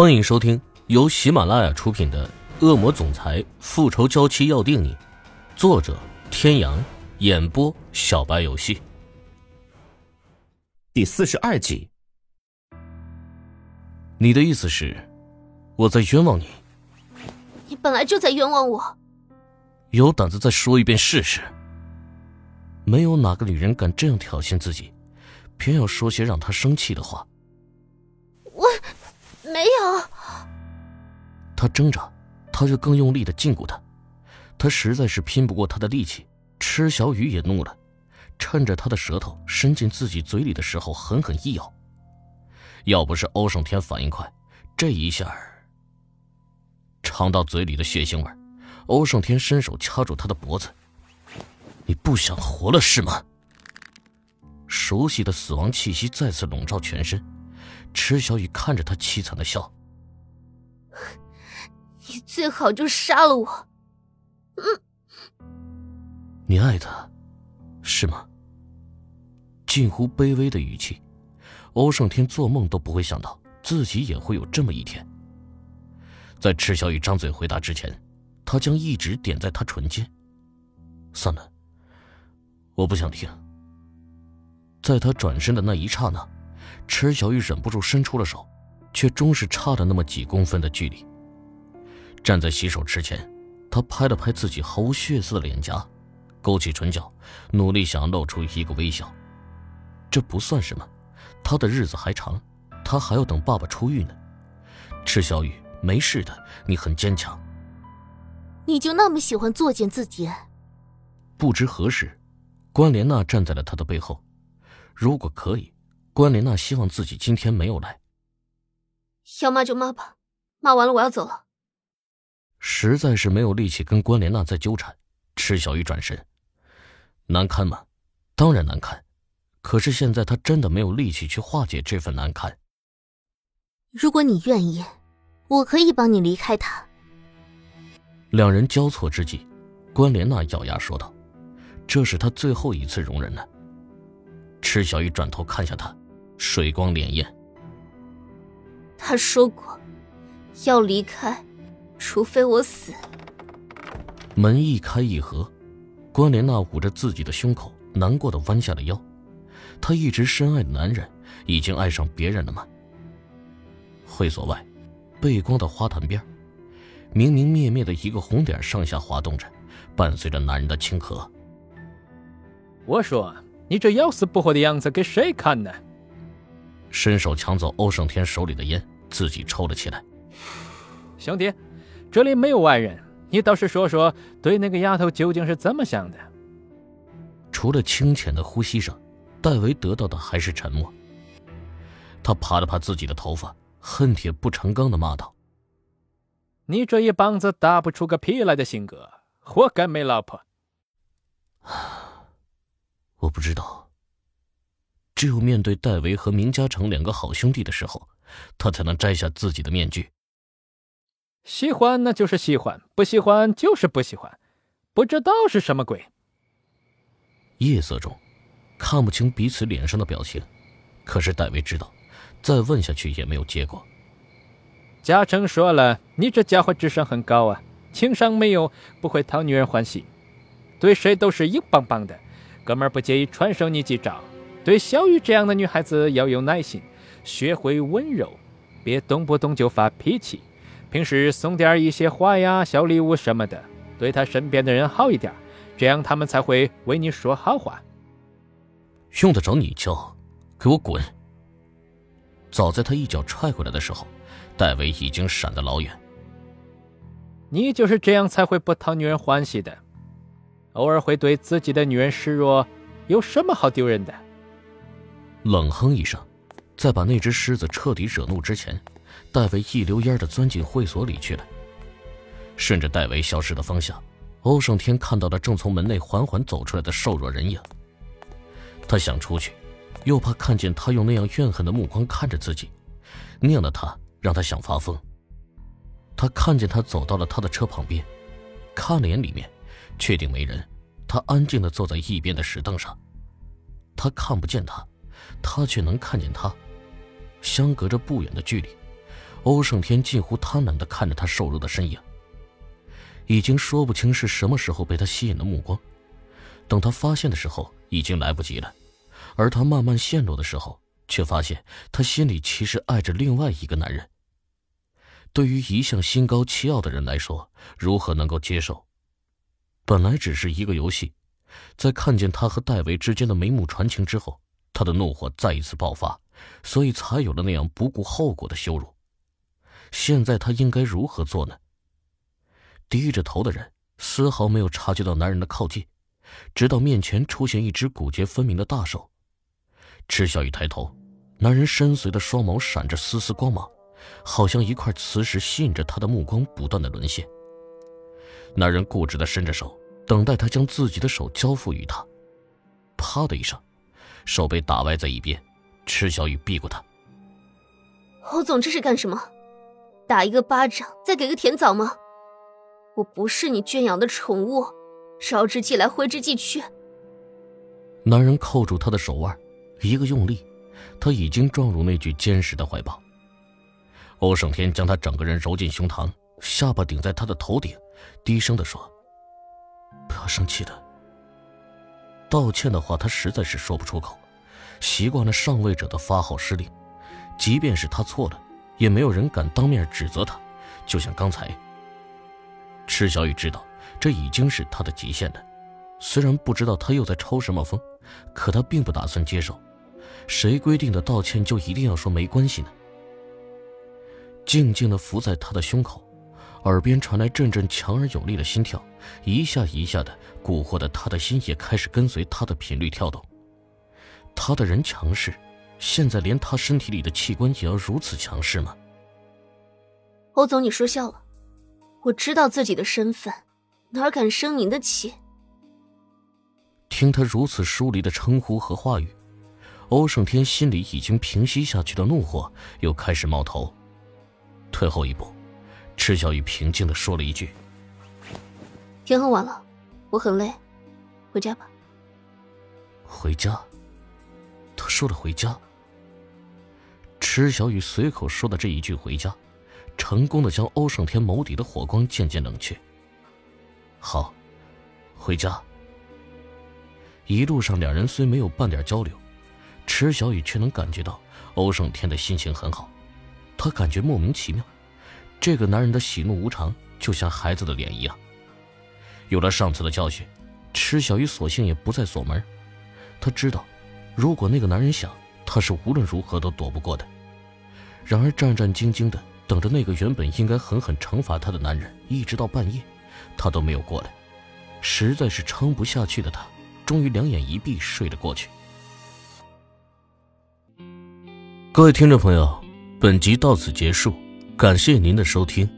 欢迎收听由喜马拉雅出品的《恶魔总裁复仇娇妻要定你》，作者：天阳，演播：小白游戏。第四十二集。你的意思是，我在冤枉你？你本来就在冤枉我。有胆子再说一遍试试？没有哪个女人敢这样挑衅自己，偏要说些让她生气的话。没有。他挣扎，他就更用力的禁锢他。他实在是拼不过他的力气。池小雨也怒了，趁着他的舌头伸进自己嘴里的时候，狠狠一咬。要不是欧胜天反应快，这一下尝到嘴里的血腥味，欧胜天伸手掐住他的脖子。你不想活了是吗？熟悉的死亡气息再次笼罩全身。池小雨看着他凄惨的笑，你最好就杀了我。嗯，你爱他，是吗？近乎卑微的语气，欧胜天做梦都不会想到自己也会有这么一天。在池小雨张嘴回答之前，他将一指点在他唇间。算了，我不想听。在他转身的那一刹那。池小雨忍不住伸出了手，却终是差了那么几公分的距离。站在洗手池前，他拍了拍自己毫无血色的脸颊，勾起唇角，努力想要露出一个微笑。这不算什么，他的日子还长，他还要等爸爸出狱呢。池小雨，没事的，你很坚强。你就那么喜欢作践自己？不知何时，关莲娜站在了他的背后。如果可以。关莲娜希望自己今天没有来。要骂就骂吧，骂完了我要走了。实在是没有力气跟关莲娜再纠缠，池小雨转身。难堪吗？当然难堪。可是现在他真的没有力气去化解这份难堪。如果你愿意，我可以帮你离开他。两人交错之际，关莲娜咬牙说道：“这是他最后一次容忍了。”池小雨转头看向他。水光潋滟。他说过，要离开，除非我死。门一开一合，关莲娜捂着自己的胸口，难过的弯下了腰。她一直深爱的男人，已经爱上别人了吗？会所外，背光的花坛边，明明灭灭的一个红点上下滑动着，伴随着男人的轻咳。我说，你这要死不活的样子给谁看呢？伸手抢走欧胜天手里的烟，自己抽了起来。兄弟，这里没有外人，你倒是说说，对那个丫头究竟是怎么想的？除了清浅的呼吸声，戴维得到的还是沉默。他爬了爬自己的头发，恨铁不成钢的骂道：“你这一棒子打不出个屁来的性格，活该没老婆。”我不知道。只有面对戴维和明嘉诚两个好兄弟的时候，他才能摘下自己的面具。喜欢那就是喜欢，不喜欢就是不喜欢，不知道是什么鬼。夜色中，看不清彼此脸上的表情，可是戴维知道，再问下去也没有结果。嘉诚说了：“你这家伙智商很高啊，情商没有，不会讨女人欢喜，对谁都是硬邦邦的，哥们儿不介意传授你几招。”对小雨这样的女孩子要有耐心，学会温柔，别动不动就发脾气。平时送点一些花呀、小礼物什么的，对她身边的人好一点，这样他们才会为你说好话。用得着你教？给我滚！早在他一脚踹过来的时候，戴维已经闪得老远。你就是这样才会不讨女人欢喜的，偶尔会对自己的女人示弱，有什么好丢人的？冷哼一声，在把那只狮子彻底惹怒之前，戴维一溜烟的钻进会所里去了。顺着戴维消失的方向，欧胜天看到了正从门内缓缓走出来的瘦弱人影。他想出去，又怕看见他用那样怨恨的目光看着自己，那样的他让他想发疯。他看见他走到了他的车旁边，看了眼里面，确定没人，他安静的坐在一边的石凳上。他看不见他。他却能看见他，相隔着不远的距离，欧胜天近乎贪婪的看着他瘦弱的身影，已经说不清是什么时候被他吸引的目光。等他发现的时候，已经来不及了。而他慢慢陷落的时候，却发现他心里其实爱着另外一个男人。对于一向心高气傲的人来说，如何能够接受？本来只是一个游戏，在看见他和戴维之间的眉目传情之后，他的怒火再一次爆发，所以才有了那样不顾后果的羞辱。现在他应该如何做呢？低着头的人丝毫没有察觉到男人的靠近，直到面前出现一只骨节分明的大手。池小雨抬头，男人深邃的双眸闪着丝丝光芒，好像一块磁石吸引着他的目光不断的沦陷。男人固执的伸着手，等待他将自己的手交付于他。啪的一声，手被打歪在一边，池小雨避过他。侯总这是干什么？打一个巴掌，再给个甜枣吗？我不是你圈养的宠物，招之即来，挥之即去。男人扣住她的手腕。一个用力，她已经撞入那具坚实的怀抱。欧胜天将她整个人揉进胸膛，下巴顶在她的头顶，低声的说：“不要生气的。”道歉的话他实在是说不出口，习惯了上位者的发号施令，即便是他错了，也没有人敢当面指责他。就像刚才，池小雨知道这已经是他的极限了，虽然不知道他又在抽什么风，可他并不打算接受。谁规定的道歉就一定要说没关系呢？静静的伏在他的胸口，耳边传来阵阵强而有力的心跳，一下一下的蛊惑的他的心也开始跟随他的频率跳动。他的人强势，现在连他身体里的器官也要如此强势吗？欧总，你说笑了，我知道自己的身份，哪敢生您的气？听他如此疏离的称呼和话语。欧胜天心里已经平息下去的怒火又开始冒头，退后一步，赤小雨平静的说了一句：“天很晚了，我很累，回家吧。”回家。他说了回家。池小雨随口说的这一句“回家”，成功的将欧胜天眸底的火光渐渐冷却。好，回家。一路上，两人虽没有半点交流。池小雨却能感觉到欧胜天的心情很好，他感觉莫名其妙，这个男人的喜怒无常就像孩子的脸一样。有了上次的教训，池小雨索性也不再锁门。他知道，如果那个男人想，他是无论如何都躲不过的。然而战战兢兢的等着那个原本应该狠狠惩罚他的男人，一直到半夜，他都没有过来，实在是撑不下去的他，终于两眼一闭睡了过去。各位听众朋友，本集到此结束，感谢您的收听。